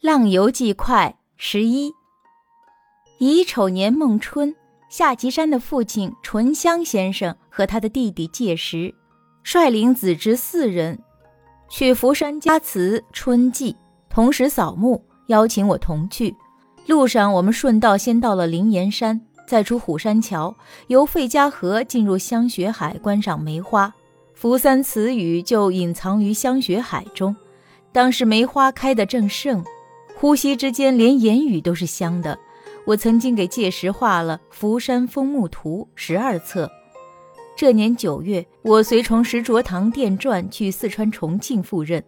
浪游记快十一。乙丑年孟春，夏岐山的父亲淳香先生和他的弟弟介石，率领子侄四人，去福山家祠春祭，同时扫墓，邀请我同去。路上，我们顺道先到了灵岩山，再出虎山桥，由费家河进入香雪海观赏梅花。福三词语就隐藏于香雪海中。当时梅花开得正盛，呼吸之间连言语都是香的。我曾经给介石画了《福山风木图》十二册。这年九月，我随从石卓堂电传去四川重庆赴任，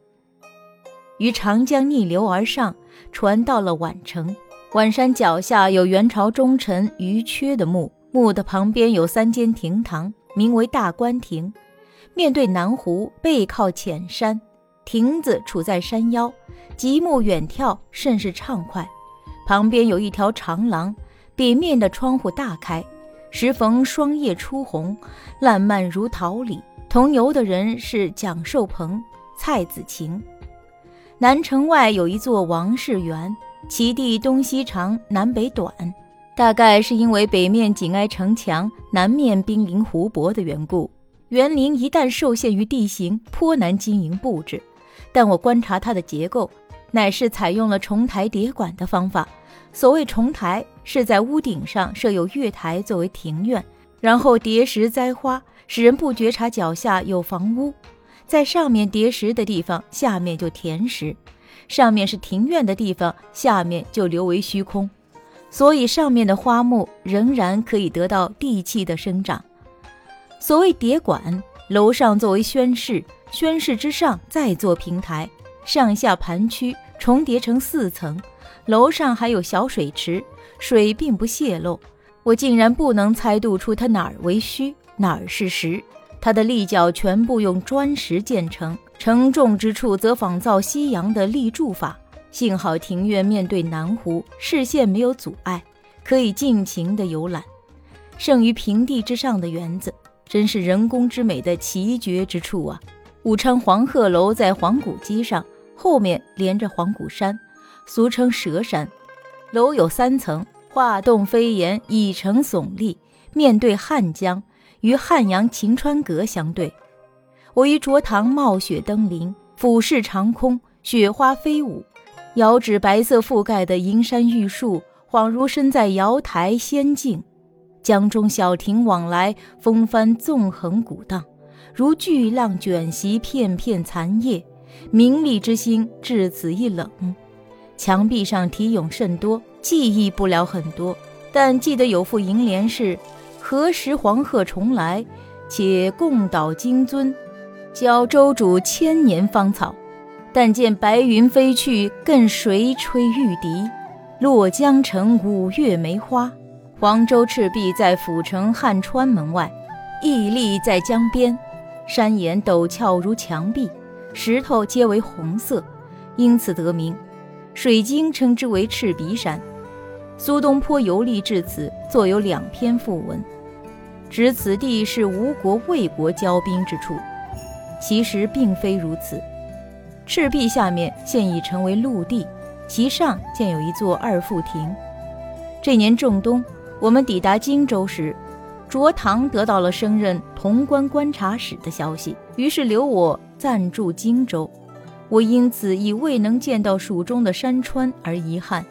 于长江逆流而上，船到了宛城。宛山脚下有元朝忠臣余缺的墓，墓的旁边有三间亭堂，名为大观亭，面对南湖，背靠浅山，亭子处在山腰，极目远眺，甚是畅快。旁边有一条长廊，北面的窗户大开，时逢霜叶初红，烂漫如桃李。同游的人是蒋寿鹏、蔡子晴。南城外有一座王氏园。其地东西长，南北短，大概是因为北面紧挨城墙，南面濒临湖泊的缘故。园林一旦受限于地形，颇难经营布置。但我观察它的结构，乃是采用了重台叠馆的方法。所谓重台，是在屋顶上设有月台作为庭院，然后叠石栽花，使人不觉察脚下有房屋。在上面叠石的地方，下面就填石。上面是庭院的地方，下面就留为虚空，所以上面的花木仍然可以得到地气的生长。所谓叠馆，楼上作为宣室，宣室之上再做平台，上下盘曲重叠成四层。楼上还有小水池，水并不泄漏。我竟然不能猜度出它哪儿为虚，哪儿是实。它的立脚全部用砖石建成，承重之处则仿造西洋的立柱法。幸好庭院面对南湖，视线没有阻碍，可以尽情的游览。胜于平地之上的园子，真是人工之美的奇绝之处啊！武昌黄鹤楼在黄谷矶上，后面连着黄谷山，俗称蛇山。楼有三层，画栋飞檐，倚城耸立，面对汉江。与汉阳晴川阁相对，我于卓堂冒雪登临，俯视长空，雪花飞舞，遥指白色覆盖的银山玉树，恍如身在瑶台仙境。江中小亭往来，风帆纵横鼓荡，如巨浪卷袭片片残叶。名利之心至此一冷。墙壁上题咏甚多，记忆不了很多，但记得有副楹联是。何时黄鹤重来？且共捣金樽，教周主千年芳草。但见白云飞去，更谁吹玉笛？落江城五月梅花。黄州赤壁在府城汉川门外，屹立在江边，山岩陡峭如墙壁，石头皆为红色，因此得名。水经称之为赤鼻山。苏东坡游历至此，作有两篇赋文。指此地是吴国、魏国交兵之处，其实并非如此。赤壁下面现已成为陆地，其上建有一座二副亭。这年仲冬，我们抵达荆州时，卓唐得到了升任潼关观察使的消息，于是留我暂住荆州。我因此以未能见到蜀中的山川而遗憾。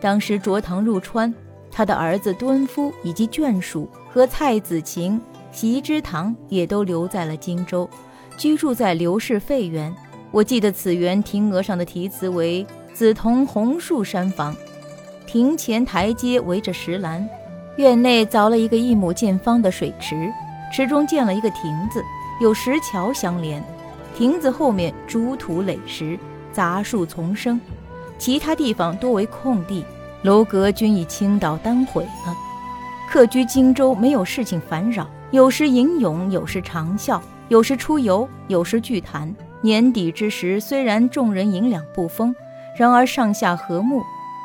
当时卓唐入川。他的儿子敦夫以及眷属和蔡子晴、席之堂也都留在了荆州，居住在刘氏废园。我记得此园亭额上的题词为“紫桐红树山房”，亭前台阶围着石栏，院内凿了一个一亩见方的水池，池中建了一个亭子，有石桥相连。亭子后面诸土垒石，杂树丛生，其他地方多为空地。楼阁均已倾倒单毁了。客居荆州，没有事情烦扰，有时吟咏，有时长啸，有时出游，有时聚谈。年底之时，虽然众人银两不丰，然而上下和睦，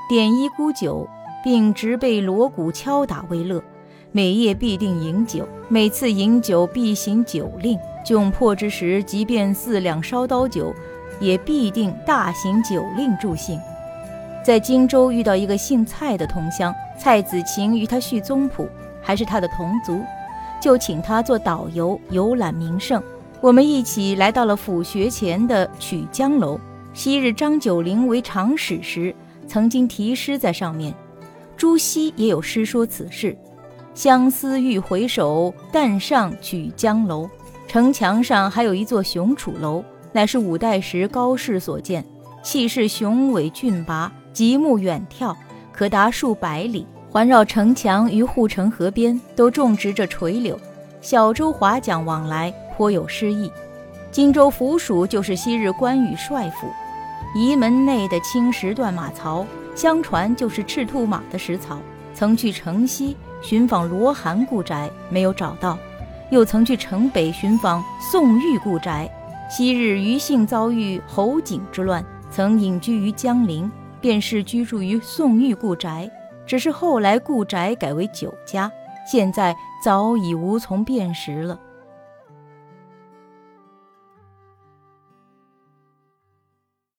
点一沽酒，并直被锣鼓敲打为乐。每夜必定饮酒，每次饮酒必行酒令。窘迫之时，即便四两烧刀酒，也必定大行酒令助兴。在荆州遇到一个姓蔡的同乡，蔡子晴与他叙宗谱，还是他的同族，就请他做导游游览名胜。我们一起来到了府学前的曲江楼。昔日张九龄为长史时，曾经题诗在上面。朱熹也有诗说此事：“相思欲回首，但上曲江楼。”城墙上还有一座雄楚楼，乃是五代时高士所建，气势雄伟峻拔。极目远眺，可达数百里。环绕城墙与护城河边都种植着垂柳，小舟划桨往来，颇有诗意。荆州府署就是昔日关羽帅府，仪门内的青石断马槽，相传就是赤兔马的食槽。曾去城西寻访罗涵故宅，没有找到；又曾去城北寻访宋玉故宅。昔日余姓遭遇侯景之乱，曾隐居于江陵。便是居住于宋玉故宅，只是后来故宅改为酒家，现在早已无从辨识了。